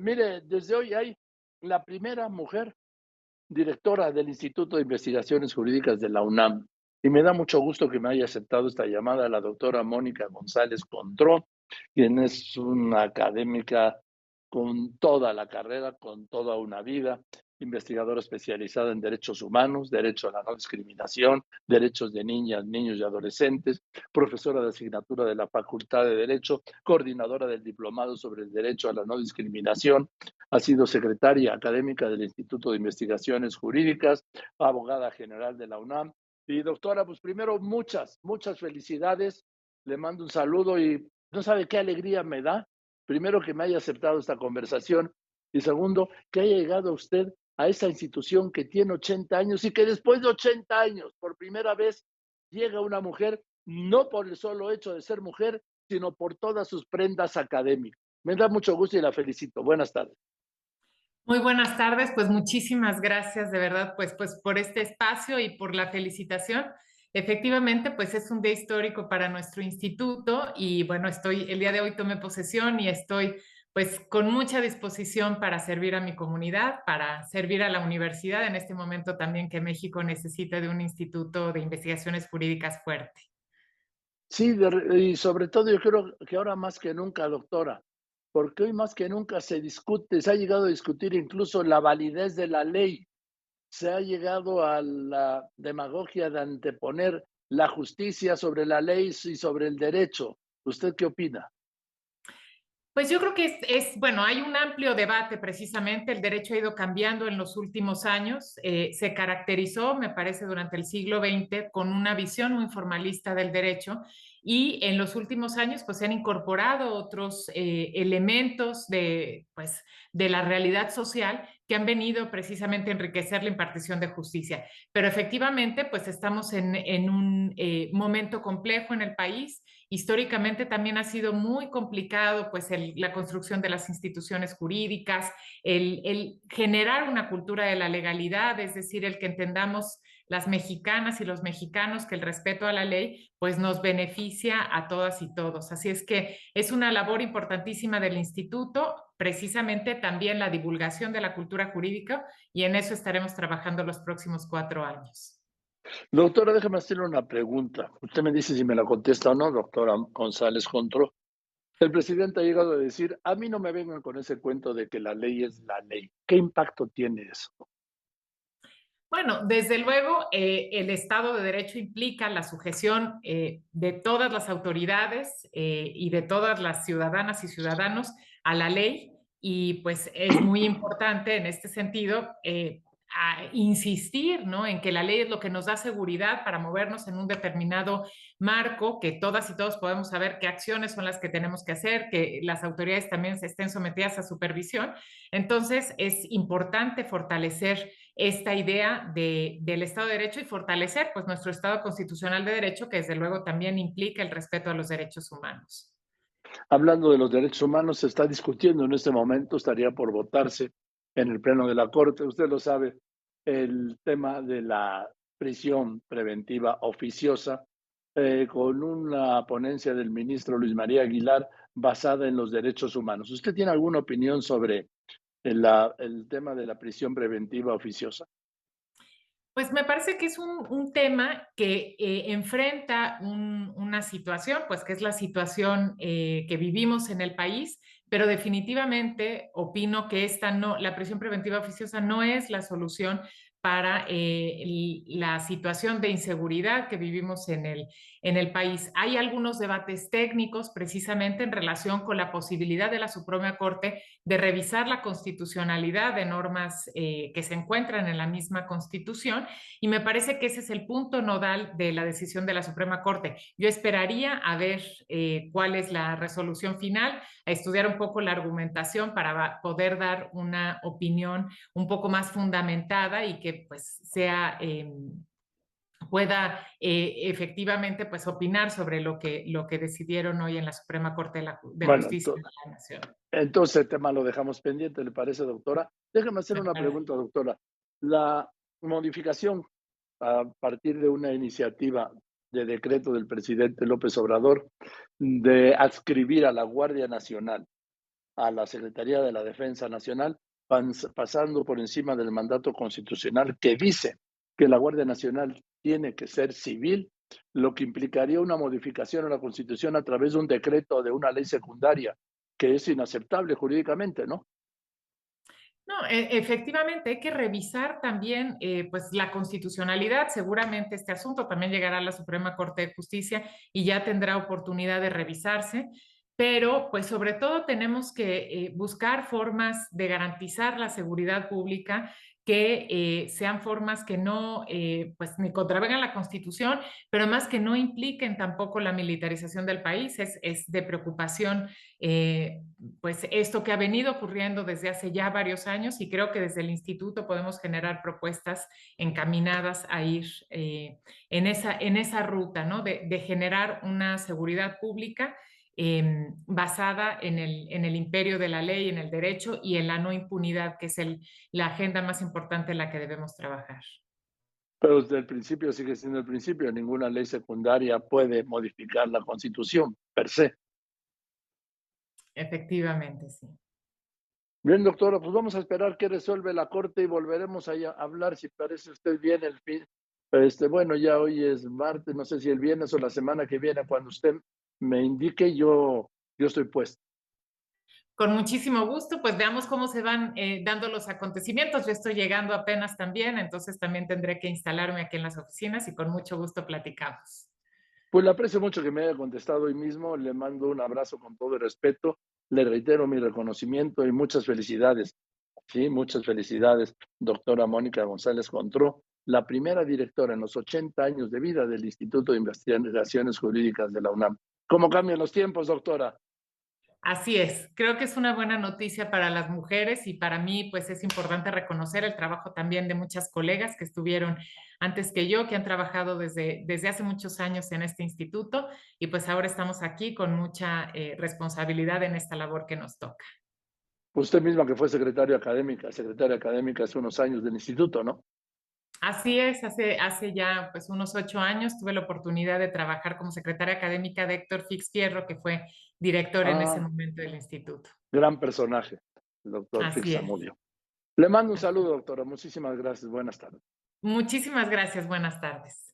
Mire, desde hoy hay la primera mujer directora del Instituto de Investigaciones Jurídicas de la UNAM. Y me da mucho gusto que me haya aceptado esta llamada la doctora Mónica González Contró, quien es una académica con toda la carrera, con toda una vida, investigadora especializada en derechos humanos, derecho a la no discriminación, derechos de niñas, niños y adolescentes, profesora de asignatura de la Facultad de Derecho, coordinadora del Diplomado sobre el Derecho a la No Discriminación, ha sido secretaria académica del Instituto de Investigaciones Jurídicas, abogada general de la UNAM. Y doctora, pues primero muchas, muchas felicidades. Le mando un saludo y no sabe qué alegría me da. Primero que me haya aceptado esta conversación y segundo que haya llegado usted a esa institución que tiene 80 años y que después de 80 años, por primera vez, llega una mujer, no por el solo hecho de ser mujer, sino por todas sus prendas académicas. Me da mucho gusto y la felicito. Buenas tardes. Muy buenas tardes, pues muchísimas gracias de verdad pues, pues por este espacio y por la felicitación. Efectivamente, pues es un día histórico para nuestro instituto y bueno, estoy, el día de hoy tomé posesión y estoy pues con mucha disposición para servir a mi comunidad, para servir a la universidad en este momento también que México necesita de un instituto de investigaciones jurídicas fuerte. Sí, y sobre todo yo creo que ahora más que nunca, doctora, porque hoy más que nunca se discute, se ha llegado a discutir incluso la validez de la ley, se ha llegado a la demagogia de anteponer la justicia sobre la ley y sobre el derecho. ¿Usted qué opina? Pues yo creo que es, bueno, hay un amplio debate precisamente, el derecho ha ido cambiando en los últimos años, eh, se caracterizó, me parece, durante el siglo XX con una visión muy formalista del derecho y en los últimos años pues se han incorporado otros eh, elementos de, pues, de la realidad social que han venido precisamente a enriquecer la impartición de justicia. Pero efectivamente pues estamos en, en un eh, momento complejo en el país Históricamente también ha sido muy complicado pues la construcción de las instituciones jurídicas, el, el generar una cultura de la legalidad, es decir, el que entendamos las mexicanas y los mexicanos que el respeto a la ley pues nos beneficia a todas y todos. Así es que es una labor importantísima del instituto, precisamente también la divulgación de la cultura jurídica y en eso estaremos trabajando los próximos cuatro años. Doctora, déjame hacerle una pregunta. Usted me dice si me la contesta o no, doctora González Contro. El presidente ha llegado a decir, a mí no me vengan con ese cuento de que la ley es la ley. ¿Qué impacto tiene eso? Bueno, desde luego, eh, el Estado de Derecho implica la sujeción eh, de todas las autoridades eh, y de todas las ciudadanas y ciudadanos a la ley y pues es muy importante en este sentido insistir ¿no? en que la ley es lo que nos da seguridad para movernos en un determinado marco, que todas y todos podemos saber qué acciones son las que tenemos que hacer, que las autoridades también se estén sometidas a supervisión. Entonces, es importante fortalecer esta idea de, del Estado de Derecho y fortalecer pues, nuestro Estado constitucional de Derecho, que desde luego también implica el respeto a los derechos humanos. Hablando de los derechos humanos, se está discutiendo en este momento, estaría por votarse en el Pleno de la Corte. Usted lo sabe, el tema de la prisión preventiva oficiosa, eh, con una ponencia del ministro Luis María Aguilar basada en los derechos humanos. ¿Usted tiene alguna opinión sobre el, tema de la prisión preventiva oficiosa? Pues me parece que es un, tema que eh, enfrenta una situación, pues que es la situación eh, que vivimos en el país, pero definitivamente opino que esta no, la prisión preventiva oficiosa no es la solución para eh, la situación de inseguridad que vivimos en el, en el país. Hay algunos debates técnicos precisamente en relación con la posibilidad de la Suprema Corte de revisar la constitucionalidad de normas eh, que se encuentran en la misma Constitución y me parece que ese es el punto nodal de la decisión de la Suprema Corte. Yo esperaría a ver eh, cuál es la resolución final, a estudiar un poco la argumentación para poder dar una opinión un poco más fundamentada y que pues sea... Em, pueda eh, efectivamente pues opinar sobre lo que, lo que decidieron hoy en la Suprema Corte de, la, Justicia de la Nación. Entonces el tema lo dejamos pendiente, ¿le parece, doctora? Déjeme hacer una pregunta, doctora. La modificación a partir de una iniciativa de decreto del presidente López Obrador de adscribir a la Guardia Nacional a la Secretaría de la Defensa Nacional, pasando por encima del mandato constitucional que dice que la Guardia Nacional tiene que ser civil, lo que implicaría una modificación a la Constitución a través de un decreto o de una ley secundaria, que es inaceptable jurídicamente, ¿no? No, e, efectivamente, hay que revisar también eh, pues, la constitucionalidad. Seguramente este asunto también llegará a la Suprema Corte de Justicia y ya tendrá oportunidad de revisarse pero pues sobre todo tenemos que eh, buscar formas de garantizar la seguridad pública que eh, sean formas que no, eh, pues ni contravengan la Constitución, pero más que no impliquen tampoco la militarización del país. Es, de preocupación, pues esto que ha venido ocurriendo desde hace ya varios años y creo que desde el instituto podemos generar propuestas encaminadas a ir en, esa, en esa ruta, ¿no? De, de generar una seguridad pública Em, basada en el, en el imperio de la ley, en el derecho y en la no impunidad, que es el, la agenda más importante en la que debemos trabajar. Pero desde el principio sigue siendo el principio, ninguna ley secundaria puede modificar la constitución per se. Efectivamente, sí. Bien, doctora, pues vamos a esperar que resuelve la Corte y volveremos a hablar si parece usted bien el fin. Este, bueno, ya hoy es martes, no sé si el viernes o la semana que viene, cuando usted me indique, yo, yo estoy puesto. Con muchísimo gusto, pues veamos cómo se van eh, dando los acontecimientos. Yo estoy llegando apenas también, entonces también tendré que instalarme aquí en las oficinas y con mucho gusto platicamos. Pues le aprecio mucho que me haya contestado hoy mismo, le mando un abrazo con todo el respeto, le reitero mi reconocimiento y muchas felicidades. Sí, muchas felicidades, doctora Mónica González Contró, la primera directora en los 80 años de vida del Instituto de Investigaciones Jurídicas de la UNAM. ¿Cómo cambian los tiempos, doctora? Así es, creo que es una buena noticia para las mujeres y para mí pues es importante reconocer el trabajo también de muchas colegas que estuvieron antes que yo, que han trabajado desde, desde hace muchos años en este instituto y pues ahora estamos aquí con mucha eh, responsabilidad en esta labor que nos toca. Usted misma que fue secretaria académica, secretaria académica hace unos años del instituto, ¿no? Así es, hace, hace ya pues unos ocho años tuve la oportunidad de trabajar como secretaria académica de Héctor Fix Fierro, que fue director en ese ah. momento del instituto. Gran personaje, el doctor Fix Amudio. Le mando un saludo, doctora. Muchísimas gracias. Buenas tardes. Muchísimas gracias. Buenas tardes.